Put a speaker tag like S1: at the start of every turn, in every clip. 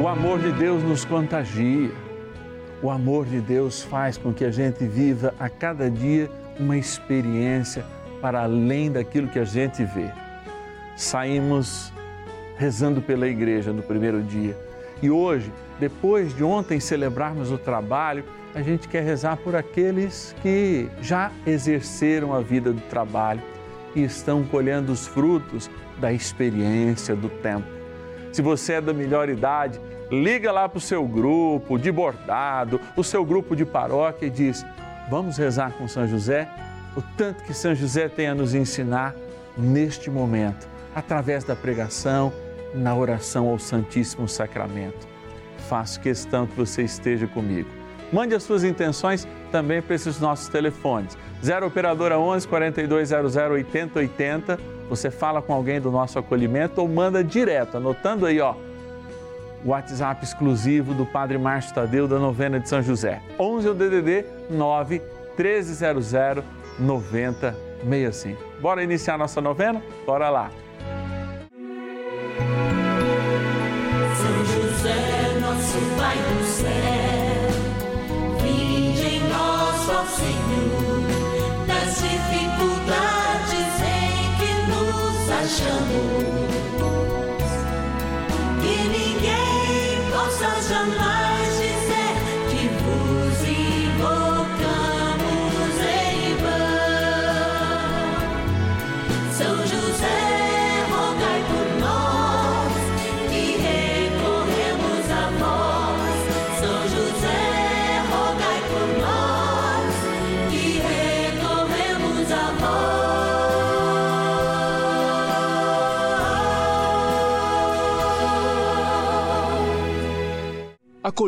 S1: O amor de Deus nos contagia. O amor de Deus faz com que a gente viva a cada dia uma experiência para além daquilo que a gente vê. Saímos rezando pela igreja no primeiro dia e hoje, depois de ontem celebrarmos o trabalho, a gente quer rezar por aqueles que já exerceram a vida do trabalho e estão colhendo os frutos da experiência do tempo. Se você é da melhor idade, liga lá para o seu grupo de bordado, o seu grupo de paróquia e diz: Vamos rezar com São José? O tanto que São José tem a nos ensinar neste momento, através da pregação, na oração ao Santíssimo Sacramento. Faço questão que você esteja comigo. Mande as suas intenções também para esses nossos telefones. 0 Operadora 11 4200 8080. Você fala com alguém do nosso acolhimento ou manda direto, anotando aí, ó WhatsApp exclusivo do Padre Márcio Tadeu da novena de São José. 11 é o DDD 9 1300 9065. Bora iniciar nossa novena? Bora lá.
S2: São José, nosso Pai do céu, vinde em nós, ó Senhor, das dificuldades em que nos achamos. Jamais dizer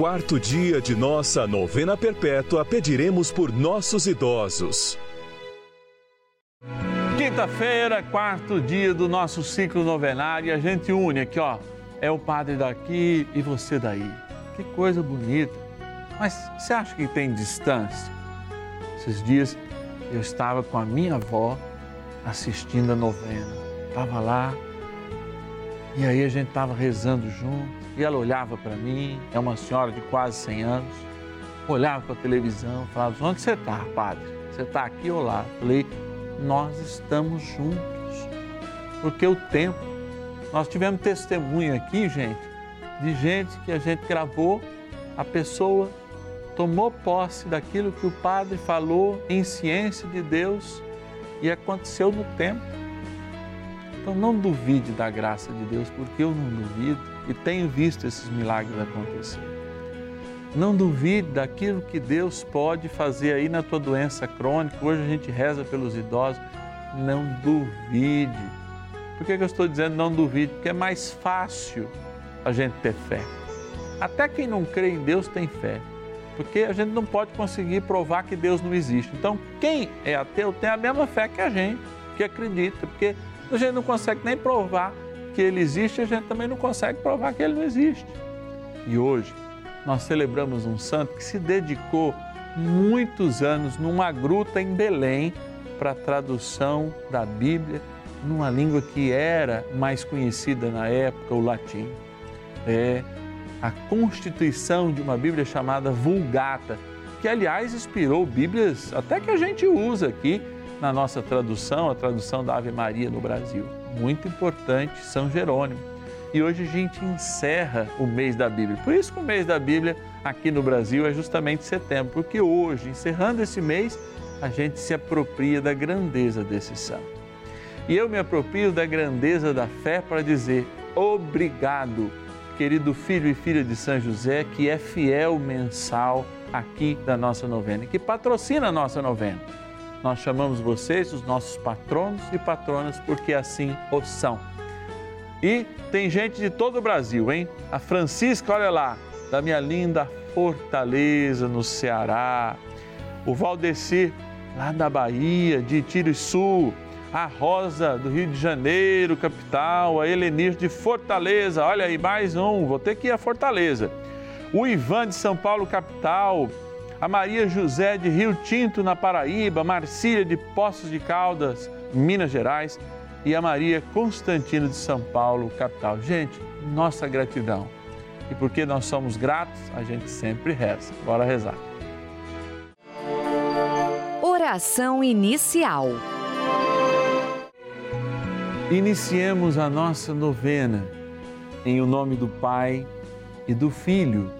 S3: quarto dia de nossa novena perpétua, pediremos por nossos idosos.
S1: Quinta-feira, quarto dia do nosso ciclo novenário, e a gente une aqui, ó. É o padre daqui e você daí. Que coisa bonita. Mas você acha que tem distância? Esses dias eu estava com a minha avó assistindo a novena. Estava lá e aí a gente estava rezando junto e ela olhava para mim, é uma senhora de quase 100 anos, olhava para a televisão, falava: Onde você está, padre? Você está aqui ou lá? Falei: Nós estamos juntos, porque o tempo. Nós tivemos testemunho aqui, gente, de gente que a gente gravou, a pessoa tomou posse daquilo que o padre falou em ciência de Deus e aconteceu no tempo. Então não duvide da graça de Deus, porque eu não duvido e tenho visto esses milagres acontecer. Não duvide daquilo que Deus pode fazer aí na tua doença crônica. Hoje a gente reza pelos idosos. Não duvide. Por que, eu estou dizendo não duvide? Porque é mais fácil a gente ter fé. Até quem não crê em Deus tem fé. Porque a gente não pode conseguir provar que Deus não existe. Então, quem é ateu tem a mesma fé que a gente, que acredita. Porque a gente não consegue nem provar que ele existe, a gente também não consegue provar que ele não existe. E hoje nós celebramos um santo que se dedicou muitos anos numa gruta em Belém para a tradução da Bíblia numa língua que era mais conhecida na época, o latim. É a constituição de uma Bíblia chamada Vulgata, que aliás inspirou Bíblias até que a gente usa aqui na nossa tradução, a tradução da Ave Maria no Brasil. Muito importante, São Jerônimo. E hoje a gente encerra o mês da Bíblia. Por isso que o mês da Bíblia aqui no Brasil é justamente setembro, porque hoje, encerrando esse mês, a gente se apropria da grandeza desse santo. E eu me aproprio da grandeza da fé para dizer obrigado, querido filho e filha de São José, que é fiel mensal aqui da nossa novena, que patrocina a nossa novena. Nós chamamos vocês os nossos patronos e patronas porque assim o são. E tem gente de todo o Brasil, hein? A Francisca, olha lá, da minha linda Fortaleza, no Ceará. O Valdecir, lá da Bahia, de Sul. A Rosa, do Rio de Janeiro, capital. A Helenir, de Fortaleza. Olha aí, mais um. Vou ter que ir a Fortaleza. O Ivan, de São Paulo, capital. A Maria José, de Rio Tinto, na Paraíba. Marcília, de Poços de Caldas, Minas Gerais e a Maria Constantino de São Paulo, capital. Gente, nossa gratidão. E porque nós somos gratos, a gente sempre reza. Bora rezar.
S4: Oração inicial.
S1: Iniciemos a nossa novena em o nome do Pai e do Filho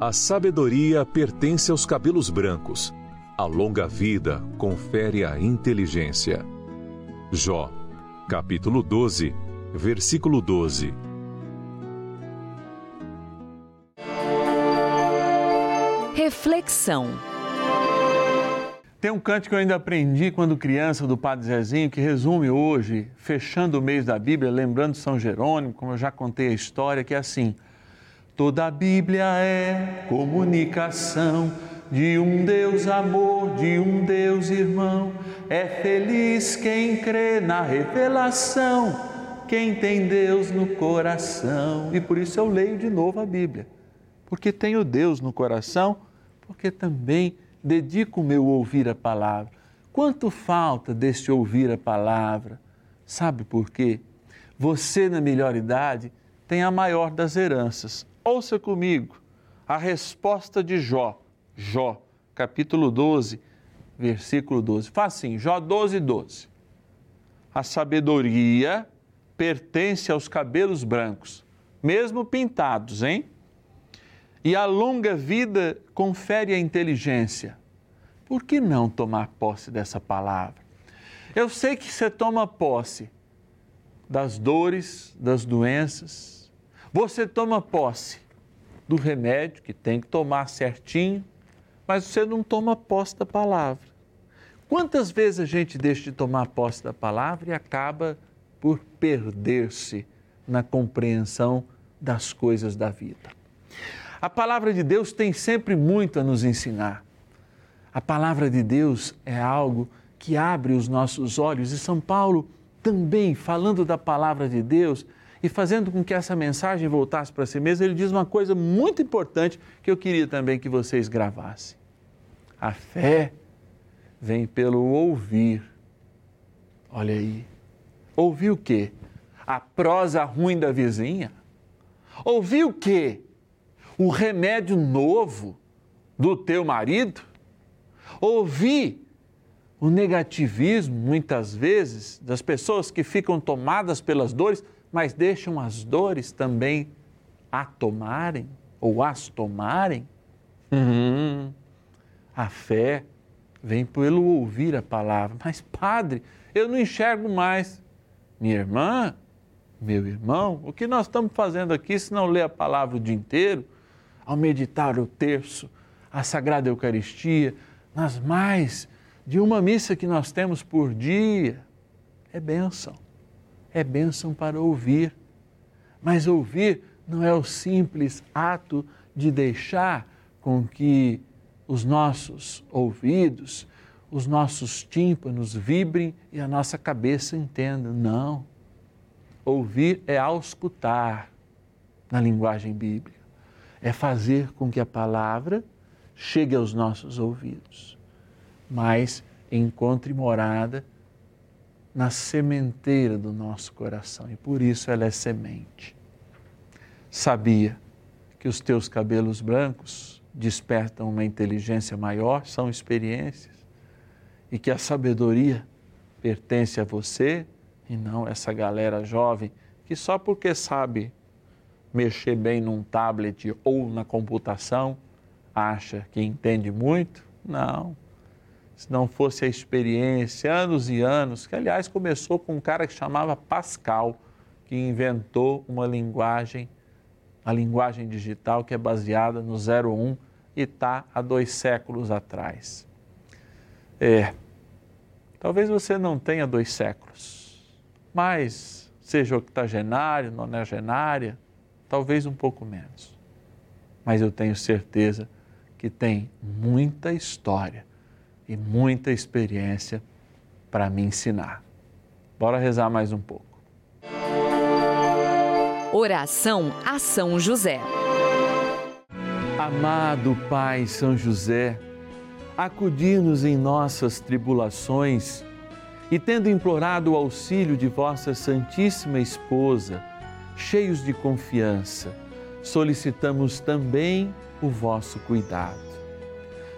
S3: A sabedoria pertence aos cabelos brancos. A longa vida confere a inteligência. Jó capítulo 12, versículo 12.
S4: Reflexão.
S1: Tem um canto que eu ainda aprendi quando criança do Padre Zezinho que resume hoje, fechando o mês da Bíblia, lembrando São Jerônimo, como eu já contei a história, que é assim: toda a Bíblia é comunicação de um Deus amor, de um Deus irmão. É feliz quem crê na revelação, quem tem Deus no coração. E por isso eu leio de novo a Bíblia, porque tenho Deus no coração, porque também dedico o meu ouvir a palavra. Quanto falta deste ouvir a palavra? Sabe por quê? Você, na melhor idade, tem a maior das heranças. Ouça comigo a resposta de Jó Jó, capítulo 12, versículo 12. Faz assim, Jó 12, 12. A sabedoria pertence aos cabelos brancos, mesmo pintados, hein? E a longa vida confere a inteligência. por que não tomar posse dessa palavra? Eu sei que você toma posse das dores, das doenças, você toma posse do remédio que tem que tomar certinho, mas você não toma posse da palavra. Quantas vezes a gente deixa de tomar posse da palavra e acaba por perder-se na compreensão das coisas da vida? A palavra de Deus tem sempre muito a nos ensinar. A palavra de Deus é algo que abre os nossos olhos e São Paulo também, falando da palavra de Deus e fazendo com que essa mensagem voltasse para si mesmo, ele diz uma coisa muito importante que eu queria também que vocês gravassem. A fé vem pelo ouvir. Olha aí. Ouvir o quê? A prosa ruim da vizinha? Ouvir o quê? O remédio novo do teu marido? Ouvir o negativismo, muitas vezes, das pessoas que ficam tomadas pelas dores, mas deixam as dores também a tomarem ou as tomarem. Uhum. A fé vem pelo ouvir a palavra. Mas, padre, eu não enxergo mais. Minha irmã, meu irmão, o que nós estamos fazendo aqui se não ler a palavra o dia inteiro, ao meditar o terço, a Sagrada Eucaristia, nas mais de uma missa que nós temos por dia, é bênção. É bênção para ouvir. Mas ouvir não é o simples ato de deixar com que os nossos ouvidos, os nossos tímpanos vibrem e a nossa cabeça entenda. Não. Ouvir é auscultar na linguagem bíblica. É fazer com que a palavra chegue aos nossos ouvidos mas encontre morada na sementeira do nosso coração e por isso ela é semente. Sabia que os teus cabelos brancos despertam uma inteligência maior, são experiências, e que a sabedoria pertence a você e não essa galera jovem que só porque sabe mexer bem num tablet ou na computação acha que entende muito? Não se não fosse a experiência, anos e anos, que aliás começou com um cara que chamava Pascal, que inventou uma linguagem, a linguagem digital que é baseada no 01 e está há dois séculos atrás. É, talvez você não tenha dois séculos, mas seja octogenário, nonagenária, talvez um pouco menos. Mas eu tenho certeza que tem muita história e muita experiência para me ensinar. Bora rezar mais um pouco.
S4: Oração a São José.
S1: Amado Pai São José, acudir-nos em nossas tribulações e, tendo implorado o auxílio de vossa Santíssima Esposa, cheios de confiança, solicitamos também o vosso cuidado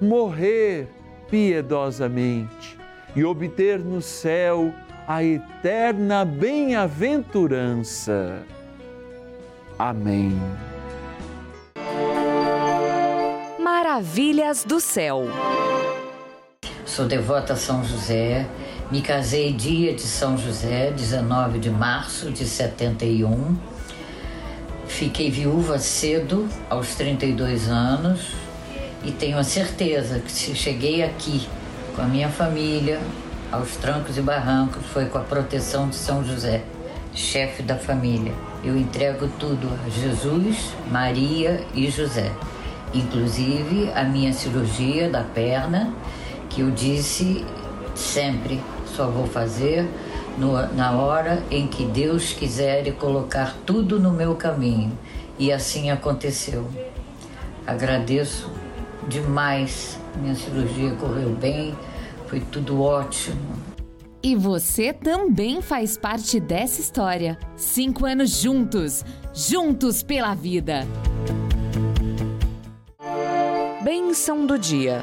S1: morrer piedosamente e obter no céu a eterna bem-aventurança. Amém.
S4: Maravilhas do céu.
S5: Sou devota a São José. Me casei dia de São José, 19 de março de 71. Fiquei viúva cedo, aos 32 anos, e tenho a certeza que se cheguei aqui com a minha família, aos trancos e barrancos, foi com a proteção de São José, chefe da família. Eu entrego tudo a Jesus, Maria e José, inclusive a minha cirurgia da perna, que eu disse sempre só vou fazer no, na hora em que Deus quiser e colocar tudo no meu caminho. E assim aconteceu. Agradeço demais. Minha cirurgia correu bem, foi tudo ótimo.
S4: E você também faz parte dessa história. Cinco anos juntos, juntos pela vida. Bênção do dia.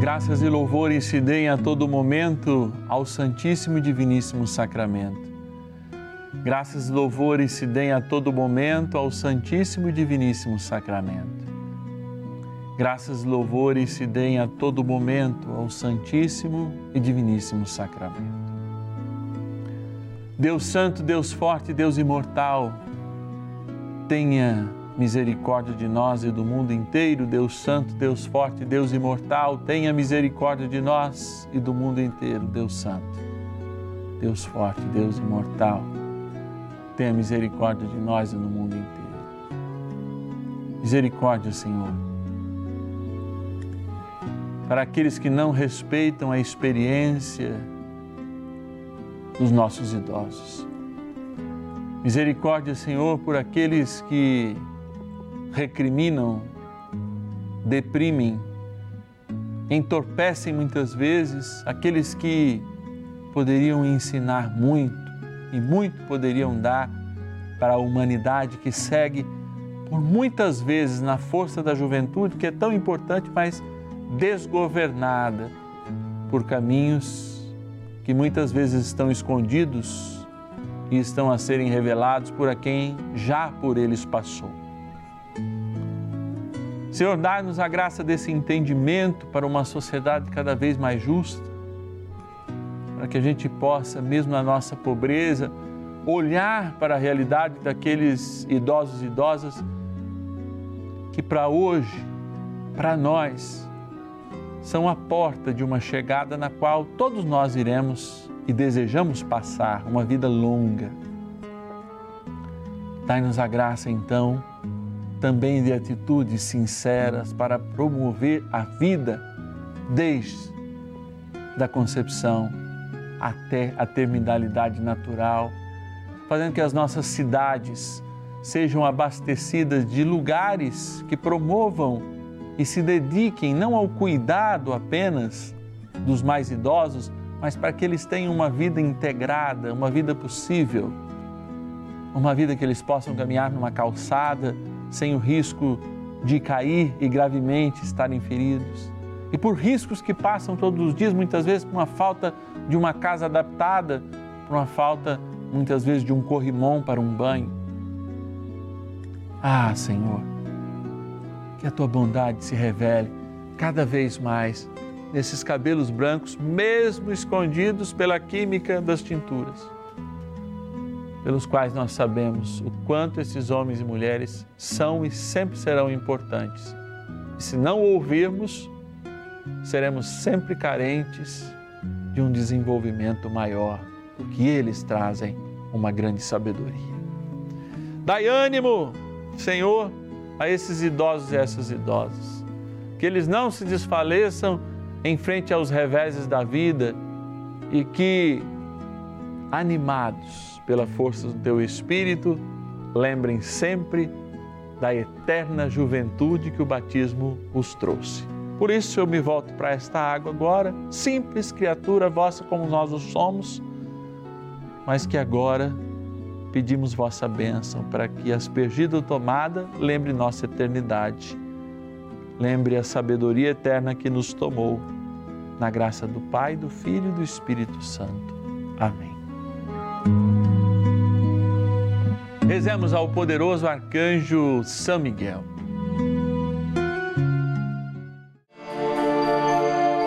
S1: Graças e louvores se deem a todo momento ao Santíssimo e Diviníssimo Sacramento. Graças e louvores se deem a todo momento ao Santíssimo e Diviníssimo Sacramento. Graças e louvores se deem a todo momento ao Santíssimo e Diviníssimo Sacramento. Deus Santo, Deus Forte, Deus Imortal, tenha misericórdia de nós e do mundo inteiro. Deus Santo, Deus Forte, Deus Imortal, tenha misericórdia de nós e do mundo inteiro. Deus Santo, Deus Forte, Deus Imortal, tenha misericórdia de nós e do mundo inteiro. Misericórdia, Senhor. Para aqueles que não respeitam a experiência dos nossos idosos. Misericórdia, Senhor, por aqueles que recriminam, deprimem, entorpecem muitas vezes aqueles que poderiam ensinar muito e muito poderiam dar para a humanidade que segue por muitas vezes na força da juventude, que é tão importante, mas desgovernada por caminhos que muitas vezes estão escondidos e estão a serem revelados por a quem já por eles passou. Senhor, dá-nos a graça desse entendimento para uma sociedade cada vez mais justa, para que a gente possa, mesmo na nossa pobreza, olhar para a realidade daqueles idosos e idosas que para hoje, para nós, são a porta de uma chegada na qual todos nós iremos e desejamos passar uma vida longa. Dai-nos a graça, então, também de atitudes sinceras para promover a vida desde da concepção até a terminalidade natural, fazendo que as nossas cidades sejam abastecidas de lugares que promovam e se dediquem não ao cuidado apenas dos mais idosos, mas para que eles tenham uma vida integrada, uma vida possível, uma vida que eles possam caminhar numa calçada sem o risco de cair e gravemente estarem feridos. E por riscos que passam todos os dias, muitas vezes por uma falta de uma casa adaptada, por uma falta muitas vezes de um corrimão para um banho. Ah, Senhor, que a tua bondade se revele cada vez mais nesses cabelos brancos, mesmo escondidos pela química das tinturas, pelos quais nós sabemos o quanto esses homens e mulheres são e sempre serão importantes. E se não ouvirmos, seremos sempre carentes de um desenvolvimento maior, porque eles trazem uma grande sabedoria. Dai ânimo, Senhor a esses idosos e essas idosas. Que eles não se desfaleçam em frente aos reveses da vida e que, animados pela força do teu Espírito, lembrem sempre da eterna juventude que o batismo os trouxe. Por isso eu me volto para esta água agora, simples criatura vossa como nós o somos, mas que agora pedimos vossa bênção para que, aspergida ou tomada, lembre nossa eternidade. lembre a sabedoria eterna que nos tomou. Na graça do Pai, do Filho e do Espírito Santo. Amém. Rezemos ao poderoso arcanjo São Miguel.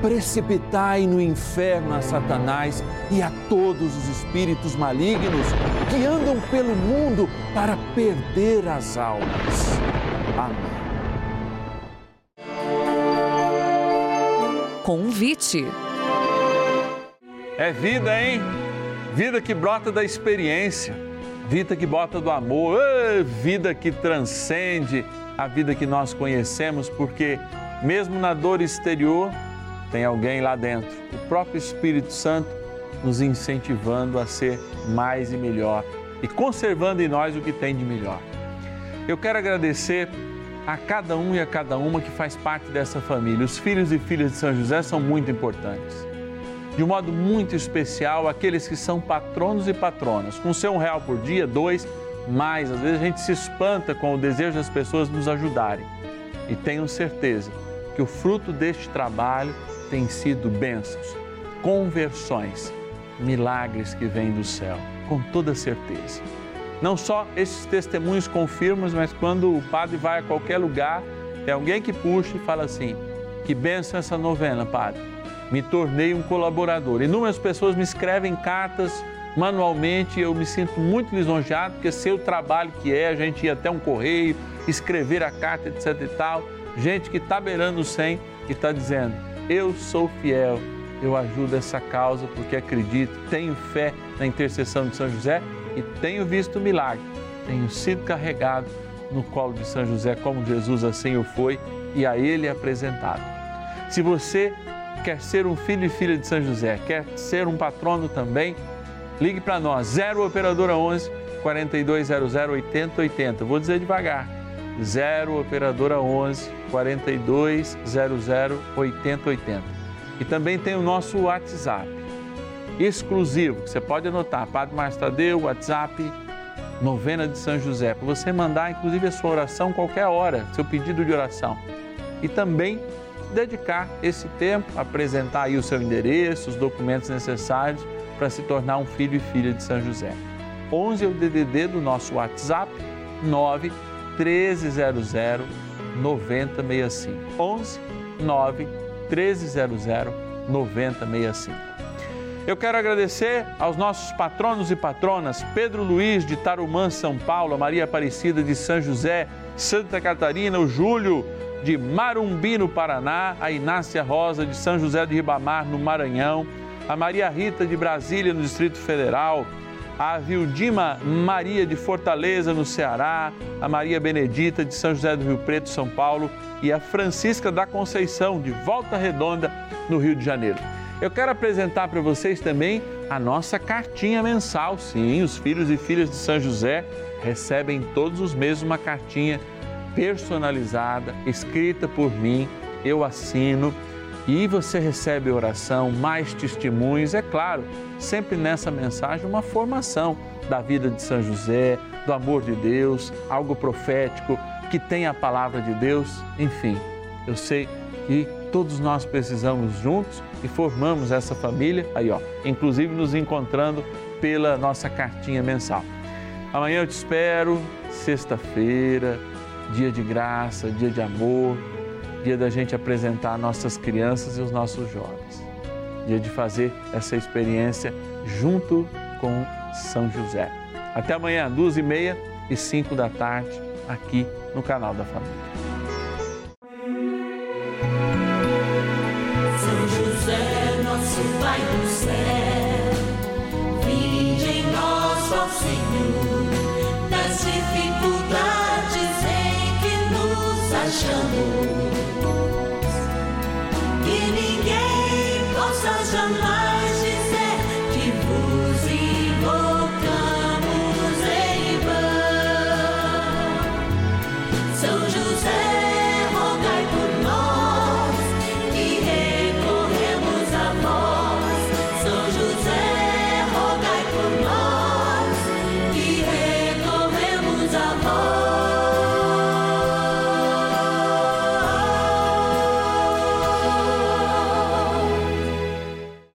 S1: precipitai no inferno a Satanás e a todos os espíritos malignos que andam pelo mundo para perder as almas. Amém.
S4: Convite.
S1: É vida, hein? Vida que brota da experiência, vida que brota do amor, vida que transcende a vida que nós conhecemos, porque mesmo na dor exterior, tem alguém lá dentro, o próprio Espírito Santo, nos incentivando a ser mais e melhor e conservando em nós o que tem de melhor. Eu quero agradecer a cada um e a cada uma que faz parte dessa família. Os filhos e filhas de São José são muito importantes. De um modo muito especial, aqueles que são patronos e patronas, com seu um real por dia, dois, mais. Às vezes a gente se espanta com o desejo das pessoas nos ajudarem. E tenho certeza que o fruto deste trabalho tem sido bênçãos, conversões, milagres que vêm do céu, com toda certeza. Não só esses testemunhos confirmam, mas quando o padre vai a qualquer lugar, tem alguém que puxa e fala assim: Que bênção essa novena, padre. Me tornei um colaborador. Inúmeras pessoas me escrevem cartas manualmente e eu me sinto muito lisonjeado, porque sei o trabalho que é, a gente ir até um correio, escrever a carta, etc e tal. Gente que está beirando o 100 e está dizendo: Eu sou fiel, eu ajudo essa causa porque acredito, tenho fé na intercessão de São José e tenho visto o milagre. Tenho sido carregado no colo de São José, como Jesus assim o foi e a ele apresentado. Se você quer ser um filho e filha de São José, quer ser um patrono também, ligue para nós, 0 Operadora 11 4200 8080. Vou dizer devagar, 0 Operadora 11 4200 8080. E também tem o nosso WhatsApp exclusivo, que você pode anotar, Padre Márcio WhatsApp, Novena de São José, para você mandar inclusive a sua oração qualquer hora, seu pedido de oração. E também dedicar esse tempo, apresentar aí o seu endereço, os documentos necessários para se tornar um filho e filha de São José. 11 é o DDD do nosso WhatsApp, 9 1300 9065. 11 9 1300 9065. Eu quero agradecer aos nossos patronos e patronas, Pedro Luiz de Tarumã, São Paulo, Maria Aparecida de São José, Santa Catarina, o Júlio de Marumbi, no Paraná, a Inácia Rosa de São José de Ribamar, no Maranhão, a Maria Rita de Brasília, no Distrito Federal, a Vildima Maria de Fortaleza, no Ceará, a Maria Benedita de São José do Rio Preto, São Paulo e a Francisca da Conceição de Volta Redonda, no Rio de Janeiro. Eu quero apresentar para vocês também a nossa cartinha mensal. Sim, os filhos e filhas de São José recebem todos os meses uma cartinha personalizada, escrita por mim. Eu assino e você recebe oração, mais testemunhos, é claro, sempre nessa mensagem uma formação da vida de São José, do amor de Deus, algo profético que tem a palavra de Deus, enfim. Eu sei que todos nós precisamos juntos e formamos essa família aí, ó, inclusive nos encontrando pela nossa cartinha mensal. Amanhã eu te espero, sexta-feira, dia de graça, dia de amor, dia da gente apresentar nossas crianças e os nossos jovens. Dia de fazer essa experiência junto com São José. Até amanhã, duas e meia e cinco da tarde, aqui no canal da Família.
S2: São José, nosso Pai do céu, nós, Senhor, nas dificuldades em que nos achamos. 洒下来。